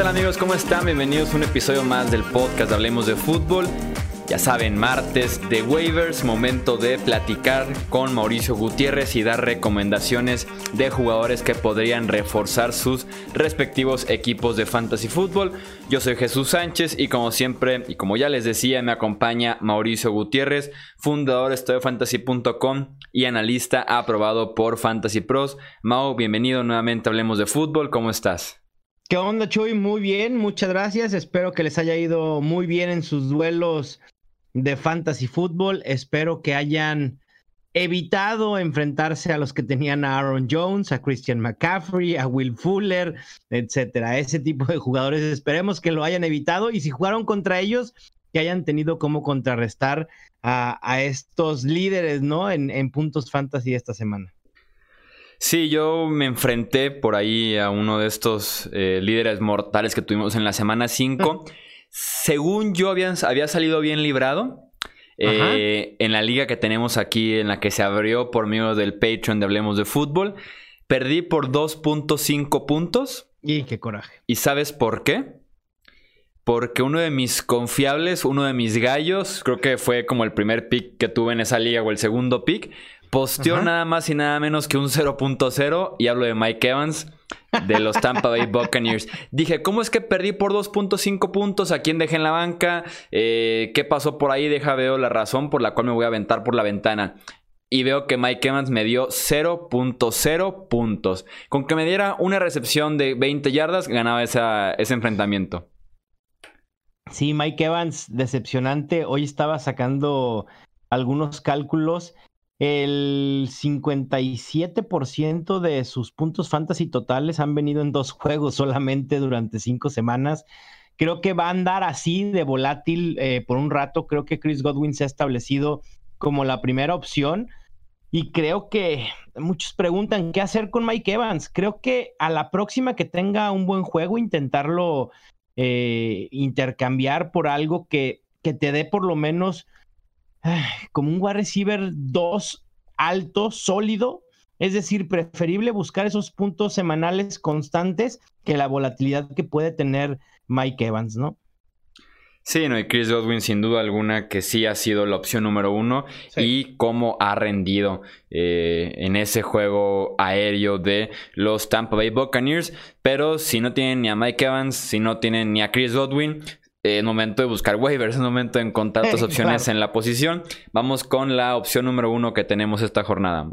tal amigos? ¿Cómo están? Bienvenidos a un episodio más del podcast Hablemos de Fútbol. Ya saben, martes de waivers, momento de platicar con Mauricio Gutiérrez y dar recomendaciones de jugadores que podrían reforzar sus respectivos equipos de fantasy fútbol. Yo soy Jesús Sánchez y como siempre, y como ya les decía, me acompaña Mauricio Gutiérrez, fundador de Fantasy.com y analista aprobado por Fantasy Pros. Mau, bienvenido nuevamente Hablemos de Fútbol, ¿cómo estás? ¿Qué onda, Chuy? Muy bien, muchas gracias. Espero que les haya ido muy bien en sus duelos de fantasy fútbol. Espero que hayan evitado enfrentarse a los que tenían a Aaron Jones, a Christian McCaffrey, a Will Fuller, etcétera. Ese tipo de jugadores esperemos que lo hayan evitado y si jugaron contra ellos, que hayan tenido cómo contrarrestar a, estos líderes, ¿no? En, en puntos fantasy esta semana. Sí, yo me enfrenté por ahí a uno de estos eh, líderes mortales que tuvimos en la semana 5. Según yo había, había salido bien librado. Eh, en la liga que tenemos aquí, en la que se abrió por medio del Patreon de Hablemos de Fútbol, perdí por 2.5 puntos. Y qué coraje. ¿Y sabes por qué? Porque uno de mis confiables, uno de mis gallos, creo que fue como el primer pick que tuve en esa liga o el segundo pick, posteó nada más y nada menos que un 0.0 y hablo de Mike Evans de los Tampa Bay Buccaneers. Dije, ¿cómo es que perdí por 2.5 puntos? ¿A quién dejé en la banca? Eh, ¿Qué pasó por ahí? Deja veo la razón por la cual me voy a aventar por la ventana. Y veo que Mike Evans me dio 0.0 puntos. Con que me diera una recepción de 20 yardas, ganaba ese enfrentamiento. Sí, Mike Evans, decepcionante. Hoy estaba sacando algunos cálculos el 57% de sus puntos fantasy totales han venido en dos juegos solamente durante cinco semanas. Creo que va a andar así de volátil eh, por un rato. Creo que Chris Godwin se ha establecido como la primera opción. Y creo que muchos preguntan qué hacer con Mike Evans. Creo que a la próxima que tenga un buen juego, intentarlo eh, intercambiar por algo que, que te dé por lo menos como un wide receiver 2 alto, sólido. Es decir, preferible buscar esos puntos semanales constantes que la volatilidad que puede tener Mike Evans, ¿no? Sí, no, y Chris Godwin sin duda alguna que sí ha sido la opción número uno y cómo ha rendido eh, en ese juego aéreo de los Tampa Bay Buccaneers. Pero si no tienen ni a Mike Evans, si no tienen ni a Chris Godwin, es momento de buscar waivers, es momento de encontrar otras opciones en la posición. Vamos con la opción número uno que tenemos esta jornada.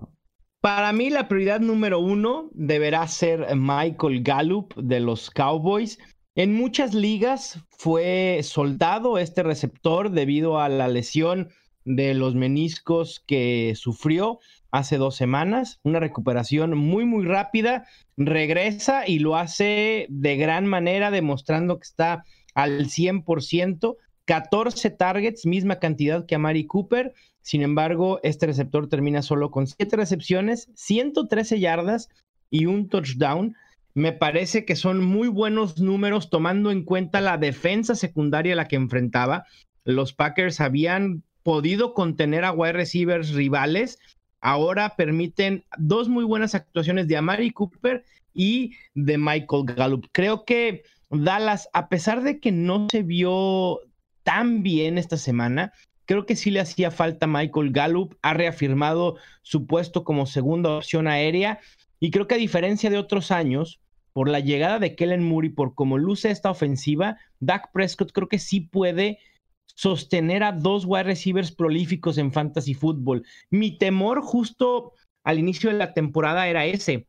Para mí la prioridad número uno deberá ser Michael Gallup de los Cowboys. En muchas ligas fue soldado este receptor debido a la lesión de los meniscos que sufrió hace dos semanas. Una recuperación muy, muy rápida. Regresa y lo hace de gran manera, demostrando que está al 100%, 14 targets, misma cantidad que a Mari Cooper. Sin embargo, este receptor termina solo con 7 recepciones, 113 yardas y un touchdown. Me parece que son muy buenos números tomando en cuenta la defensa secundaria a la que enfrentaba. Los Packers habían podido contener a wide receivers rivales. Ahora permiten dos muy buenas actuaciones de Amari Cooper y de Michael Gallup. Creo que Dallas, a pesar de que no se vio tan bien esta semana, creo que sí le hacía falta Michael Gallup, ha reafirmado su puesto como segunda opción aérea y creo que a diferencia de otros años, por la llegada de Kellen Moore y por cómo luce esta ofensiva, Dak Prescott creo que sí puede sostener a dos wide receivers prolíficos en fantasy fútbol. Mi temor justo al inicio de la temporada era ese,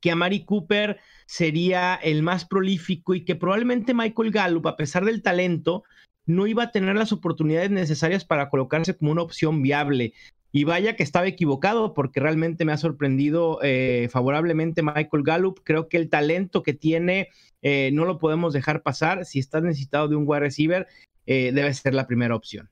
que Amari Cooper sería el más prolífico y que probablemente Michael Gallup, a pesar del talento, no iba a tener las oportunidades necesarias para colocarse como una opción viable. Y vaya que estaba equivocado porque realmente me ha sorprendido eh, favorablemente Michael Gallup. Creo que el talento que tiene eh, no lo podemos dejar pasar. Si estás necesitado de un wide receiver, eh, debe ser la primera opción.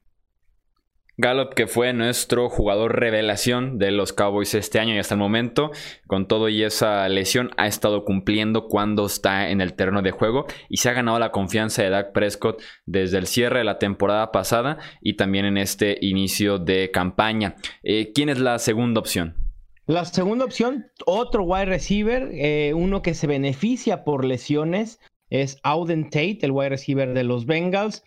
Gallup, que fue nuestro jugador revelación de los Cowboys este año y hasta el momento, con todo y esa lesión, ha estado cumpliendo cuando está en el terreno de juego y se ha ganado la confianza de Dak Prescott desde el cierre de la temporada pasada y también en este inicio de campaña. Eh, ¿Quién es la segunda opción? La segunda opción, otro wide receiver, eh, uno que se beneficia por lesiones, es Auden Tate, el wide receiver de los Bengals.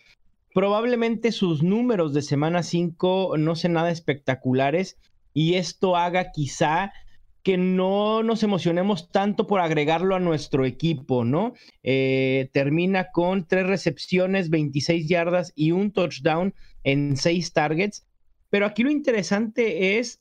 Probablemente sus números de semana 5 no sean nada espectaculares y esto haga quizá que no nos emocionemos tanto por agregarlo a nuestro equipo, ¿no? Eh, termina con tres recepciones, 26 yardas y un touchdown en seis targets. Pero aquí lo interesante es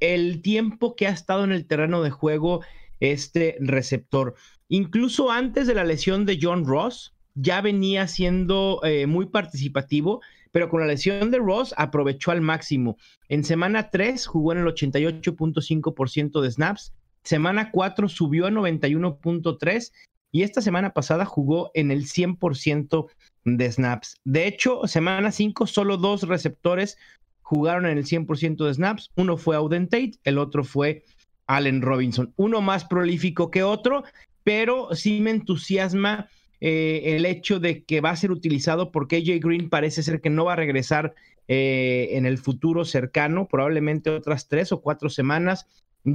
el tiempo que ha estado en el terreno de juego este receptor. Incluso antes de la lesión de John Ross, ya venía siendo eh, muy participativo, pero con la lesión de Ross aprovechó al máximo. En semana 3 jugó en el 88.5% de snaps, semana 4 subió a 91.3% y esta semana pasada jugó en el 100% de snaps. De hecho, semana 5 solo dos receptores jugaron en el 100% de snaps. Uno fue Auden Tate, el otro fue Allen Robinson. Uno más prolífico que otro, pero sí me entusiasma eh, el hecho de que va a ser utilizado porque AJ Green parece ser que no va a regresar eh, en el futuro cercano, probablemente otras tres o cuatro semanas.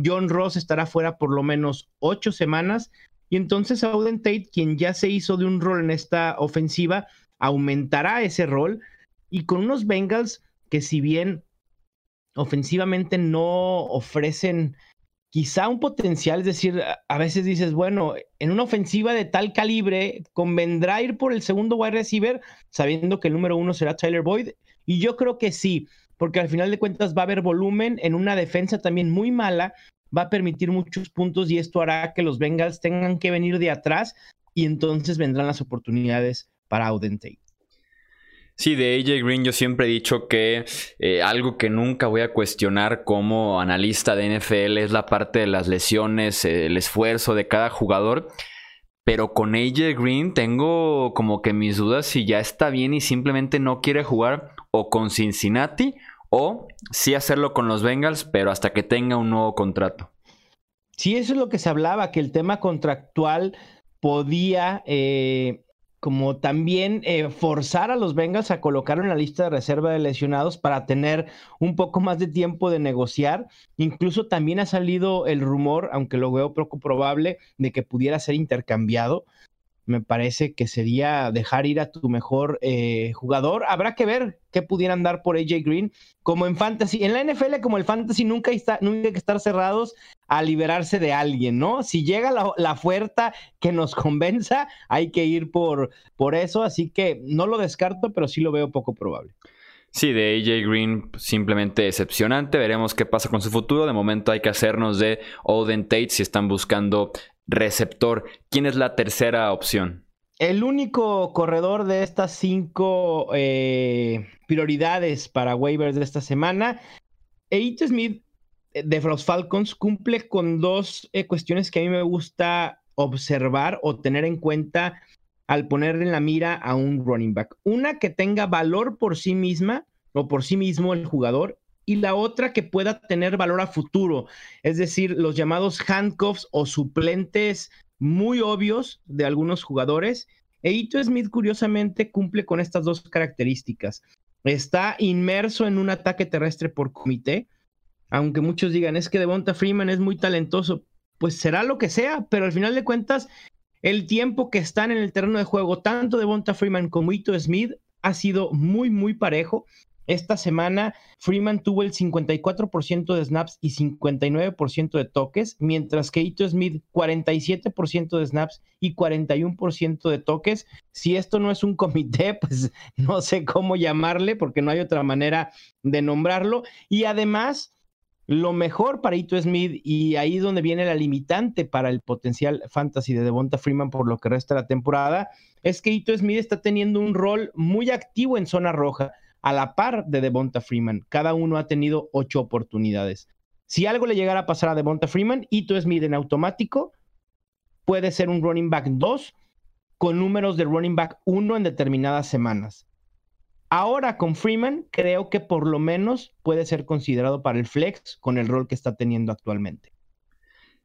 John Ross estará fuera por lo menos ocho semanas. Y entonces Auden Tate, quien ya se hizo de un rol en esta ofensiva, aumentará ese rol. Y con unos Bengals que si bien ofensivamente no ofrecen quizá un potencial, es decir, a veces dices, bueno, en una ofensiva de tal calibre, convendrá ir por el segundo wide receiver, sabiendo que el número uno será Tyler Boyd. Y yo creo que sí, porque al final de cuentas va a haber volumen en una defensa también muy mala, va a permitir muchos puntos y esto hará que los Bengals tengan que venir de atrás y entonces vendrán las oportunidades para Auden Sí, de AJ Green yo siempre he dicho que eh, algo que nunca voy a cuestionar como analista de NFL es la parte de las lesiones, el esfuerzo de cada jugador. Pero con AJ Green tengo como que mis dudas si ya está bien y simplemente no quiere jugar o con Cincinnati o sí hacerlo con los Bengals, pero hasta que tenga un nuevo contrato. Sí, eso es lo que se hablaba, que el tema contractual podía eh, como también eh, forzar a los Bengals a colocarlo en la lista de reserva de lesionados para tener un poco más de tiempo de negociar. Incluso también ha salido el rumor, aunque lo veo poco probable, de que pudiera ser intercambiado me parece que sería dejar ir a tu mejor eh, jugador. Habrá que ver qué pudieran dar por AJ Green. Como en Fantasy, en la NFL, como el Fantasy, nunca, está, nunca hay que estar cerrados a liberarse de alguien, ¿no? Si llega la, la oferta que nos convenza, hay que ir por, por eso. Así que no lo descarto, pero sí lo veo poco probable. Sí, de AJ Green simplemente decepcionante. Veremos qué pasa con su futuro. De momento hay que hacernos de Oden Tate si están buscando receptor. ¿Quién es la tercera opción? El único corredor de estas cinco eh, prioridades para waivers de esta semana, Eito Smith de los Falcons cumple con dos eh, cuestiones que a mí me gusta observar o tener en cuenta al poner en la mira a un running back. Una que tenga valor por sí misma o por sí mismo el jugador y la otra que pueda tener valor a futuro, es decir, los llamados handcuffs o suplentes muy obvios de algunos jugadores. Eito Smith curiosamente cumple con estas dos características. Está inmerso en un ataque terrestre por comité, aunque muchos digan es que Devonta Freeman es muy talentoso, pues será lo que sea, pero al final de cuentas el tiempo que están en el terreno de juego, tanto Devonta Freeman como Ito Smith, ha sido muy, muy parejo. Esta semana Freeman tuvo el 54% de snaps y 59% de toques, mientras que Ito Smith 47% de snaps y 41% de toques. Si esto no es un comité, pues no sé cómo llamarle porque no hay otra manera de nombrarlo. Y además, lo mejor para Ito Smith y ahí es donde viene la limitante para el potencial fantasy de Devonta Freeman por lo que resta la temporada, es que Ito Smith está teniendo un rol muy activo en zona roja a la par de Devonta Freeman. Cada uno ha tenido ocho oportunidades. Si algo le llegara a pasar a Devonta Freeman, Ito Smith en automático puede ser un running back 2 con números de running back 1 en determinadas semanas. Ahora con Freeman creo que por lo menos puede ser considerado para el flex con el rol que está teniendo actualmente.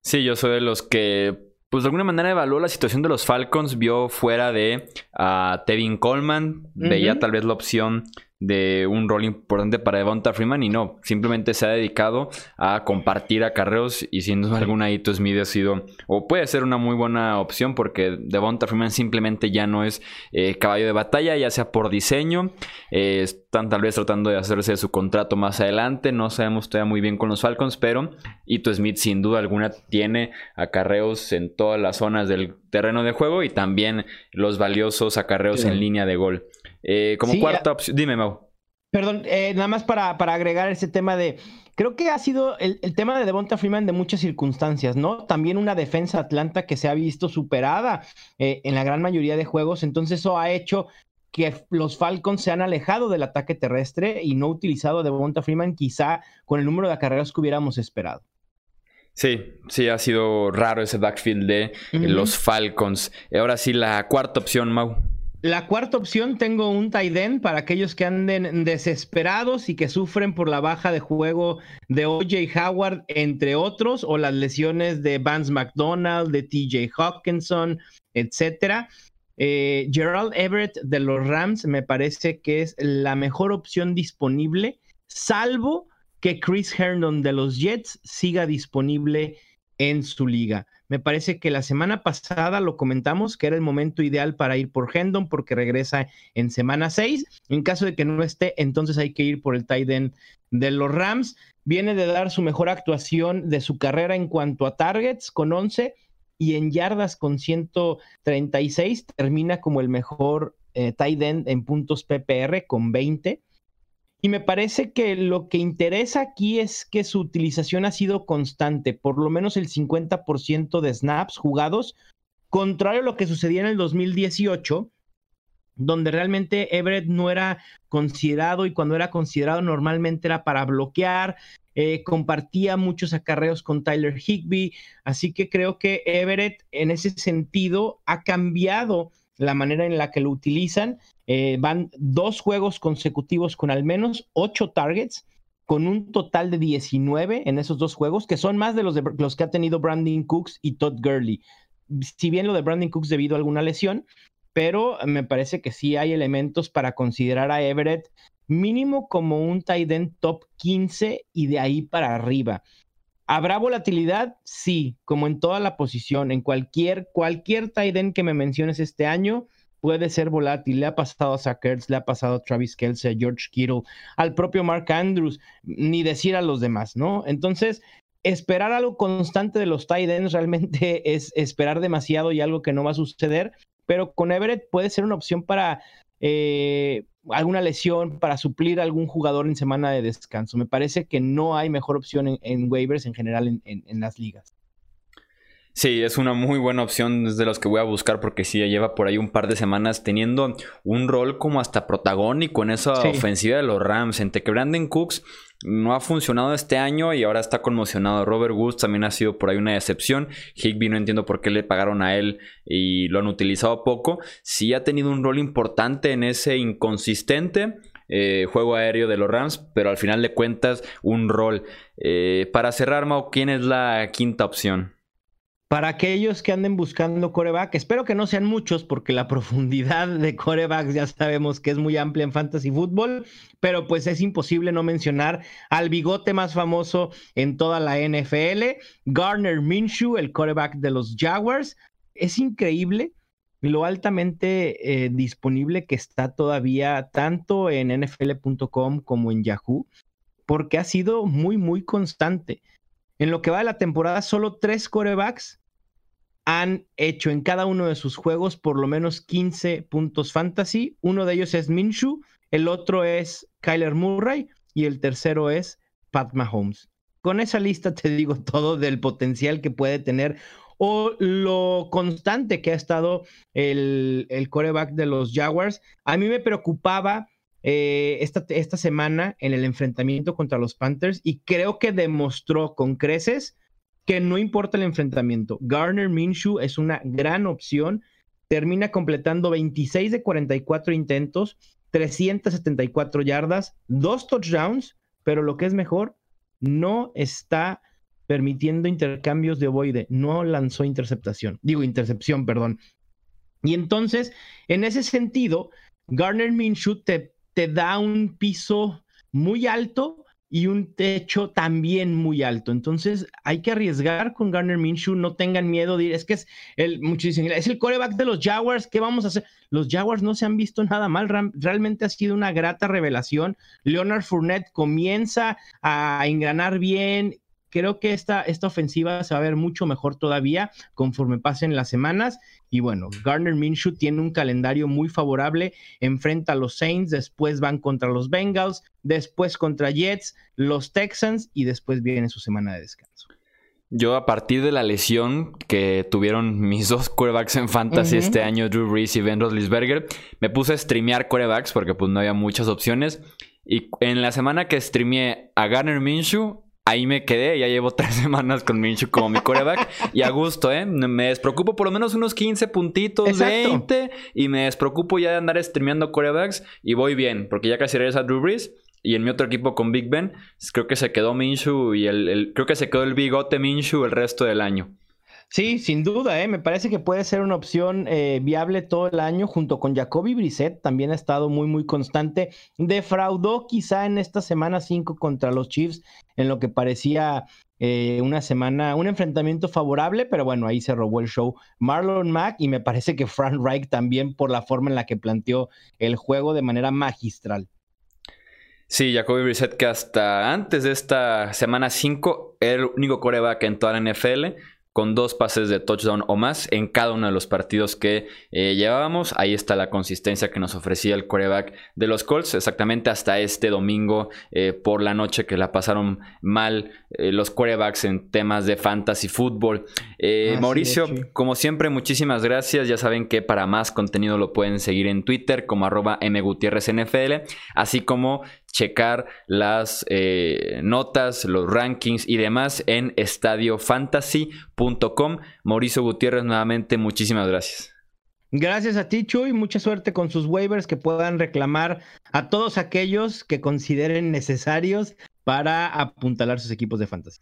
Sí, yo soy de los que pues de alguna manera evaluó la situación de los Falcons, vio fuera de uh, Tevin Coleman, veía tal vez la opción de un rol importante para Devonta Freeman y no, simplemente se ha dedicado a compartir acarreos y sin duda alguna Ito Smith ha sido o puede ser una muy buena opción porque Devonta Freeman simplemente ya no es eh, caballo de batalla, ya sea por diseño, eh, están tal vez tratando de hacerse su contrato más adelante, no sabemos todavía muy bien con los Falcons, pero Ito Smith sin duda alguna tiene acarreos en todas las zonas del terreno de juego y también los valiosos acarreos en línea de gol. Eh, como cuarta opción, dime, Mau. Perdón, eh, nada más para, para, agregar ese tema de. Creo que ha sido el, tema de Devonta Freeman de muchas circunstancias, ¿no? También una defensa Atlanta que se ha visto superada eh, en la gran mayoría de juegos. Entonces, eso ha hecho que los Falcons se han alejado del ataque terrestre y no utilizado a Devonta Freeman, quizá con el número de carreras que hubiéramos esperado. Sí, sí, ha sido raro ese backfield de los Falcons. Ahora sí, la cuarta opción, Mau. La cuarta opción tengo un end para aquellos que anden desesperados y que sufren por la baja de juego de OJ Howard, entre otros, o las lesiones de Vance McDonald, de TJ Hawkinson, etcétera. Eh, Gerald Everett de los Rams me parece que es la mejor opción disponible, salvo que Chris Herndon de los Jets siga disponible en su liga. Me parece que la semana pasada lo comentamos que era el momento ideal para ir por Hendon porque regresa en semana 6. En caso de que no esté, entonces hay que ir por el tight end de los Rams. Viene de dar su mejor actuación de su carrera en cuanto a targets con 11 y en yardas con 136. Termina como el mejor eh, tight end en puntos PPR con 20. Y me parece que lo que interesa aquí es que su utilización ha sido constante, por lo menos el 50% de snaps jugados, contrario a lo que sucedía en el 2018, donde realmente Everett no era considerado y cuando era considerado normalmente era para bloquear, eh, compartía muchos acarreos con Tyler Higby, así que creo que Everett en ese sentido ha cambiado la manera en la que lo utilizan. Eh, van dos juegos consecutivos con al menos ocho targets, con un total de 19 en esos dos juegos, que son más de los, de los que ha tenido Brandon Cooks y Todd Gurley. Si bien lo de Brandon Cooks debido a alguna lesión, pero me parece que sí hay elementos para considerar a Everett mínimo como un tight end top 15 y de ahí para arriba. ¿Habrá volatilidad? Sí, como en toda la posición, en cualquier, cualquier tight que me menciones este año, puede ser volátil. Le ha pasado a Zach le ha pasado a Travis Kelsey, a George Kittle, al propio Mark Andrews, ni decir a los demás, ¿no? Entonces, esperar algo constante de los tight ends realmente es esperar demasiado y algo que no va a suceder, pero con Everett puede ser una opción para eh, alguna lesión, para suplir a algún jugador en semana de descanso. Me parece que no hay mejor opción en, waivers en general en, las ligas. Sí, es una muy buena opción, es de los que voy a buscar porque sí, lleva por ahí un par de semanas teniendo un rol como hasta protagónico en esa ofensiva de los Rams, entre que Brandon Cooks no ha funcionado este año y ahora está conmocionado. Robert Woods también ha sido por ahí una decepción. Higby no entiendo por qué le pagaron a él y lo han utilizado poco. Sí ha tenido un rol importante en ese inconsistente eh, juego aéreo de los Rams, pero al final de cuentas un rol. Eh, para cerrar, Mau, ¿quién es la quinta opción? Para aquellos que anden buscando coreback, espero que no sean muchos porque la profundidad de corebacks ya sabemos que es muy amplia en fantasy fútbol, pero pues es imposible no mencionar al bigote más famoso en toda la NFL, Garner Minshew, el coreback de los Jaguars. Es increíble lo altamente eh, disponible que está todavía tanto en nfl.com como en Yahoo, porque ha sido muy, muy constante. En lo que va de la temporada, solo tres corebacks han hecho en cada uno de sus juegos por lo menos 15 puntos fantasy. Uno de ellos es Minshu, el otro es Kyler Murray y el tercero es Pat Mahomes. Con esa lista te digo todo del potencial que puede tener o lo constante que ha estado el, el coreback de los Jaguars. A mí me preocupaba eh, esta, esta semana en el enfrentamiento contra los Panthers y creo que demostró con creces que no importa el enfrentamiento. Garner Minshew es una gran opción. Termina completando 26 de 44 intentos, 374 yardas, dos touchdowns, pero lo que es mejor, no está permitiendo intercambios de ovoide, no lanzó interceptación, digo intercepción, perdón. Y entonces, en ese sentido, Garner Minshew te te da un piso muy alto y un techo también muy alto. Entonces hay que arriesgar con Garner Minshew, no tengan miedo de ir. Es que es el, muchísimo, es el coreback de los Jaguars, ¿qué vamos a hacer? Los Jaguars no se han visto nada mal, realmente ha sido una grata revelación. Leonard Fournette comienza a engranar bien, creo que esta, esta ofensiva se va a ver mucho mejor todavía conforme pasen las semanas. Y bueno, Garner Minshew tiene un calendario muy favorable. Enfrenta a los Saints, después van contra los Bengals, después contra Jets, los Texans y después viene su semana de descanso. Yo a partir de la lesión que tuvieron mis dos quarterbacks en fantasy este año, Drew Brees y Ben Roethlisberger, me puse a streamear quarterbacks porque pues no había muchas opciones. Y en la semana que streameé a Garner Minshew, ahí me quedé. Ya llevo tres semanas con Minshew como mi coreback. y a gusto, ¿eh? Me despreocupo por lo menos unos 15 puntitos, 20. Y me despreocupo ya de andar streameando corebacks. Y voy bien, porque ya casi regresa Drew Brees. Y en mi otro equipo con Big Ben, creo que se quedó Minshew y el, creo que se quedó el bigote Minshew el resto del año. Sí, sin duda, ¿eh? me parece que puede ser una opción eh, viable todo el año, junto con Jacoby Brissett, también ha estado muy, muy constante. Defraudó quizá en esta semana 5 contra los Chiefs, en lo que parecía eh, una semana, un enfrentamiento favorable, pero bueno, ahí se robó el show Marlon Mack y me parece que Frank Reich también por la forma en la que planteó el juego de manera magistral. Sí, Jacoby Brissett que hasta antes de esta semana 5 era el único coreback en toda la NFL con dos pases de touchdown o más en cada uno de los partidos que eh, llevábamos. Ahí está la consistencia que nos ofrecía el coreback de los Colts, exactamente hasta este domingo eh, por la noche que la pasaron mal eh, los corebacks en temas de fantasy fútbol. Mauricio, como siempre, muchísimas gracias. Ya saben que para más contenido lo pueden seguir en Twitter como arroba mgutierrezNFL, así como checar las eh, notas, los rankings y demás en estadiofantasy.com. Mauricio Gutiérrez, nuevamente, muchísimas gracias. Gracias a ti, Chuy. Mucha suerte con sus waivers que puedan reclamar a todos aquellos que consideren necesarios para apuntalar sus equipos de fantasy.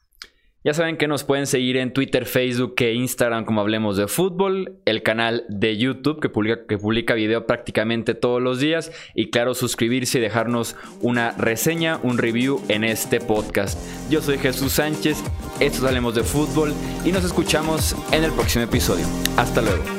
Ya saben que nos pueden seguir en Twitter, Facebook e Instagram como Hablemos de Fútbol, el canal de YouTube que publica, que publica video prácticamente todos los días y claro, suscribirse y dejarnos una reseña, un review en este podcast. Yo soy Jesús Sánchez, esto es Hablemos de Fútbol y nos escuchamos en el próximo episodio. Hasta luego.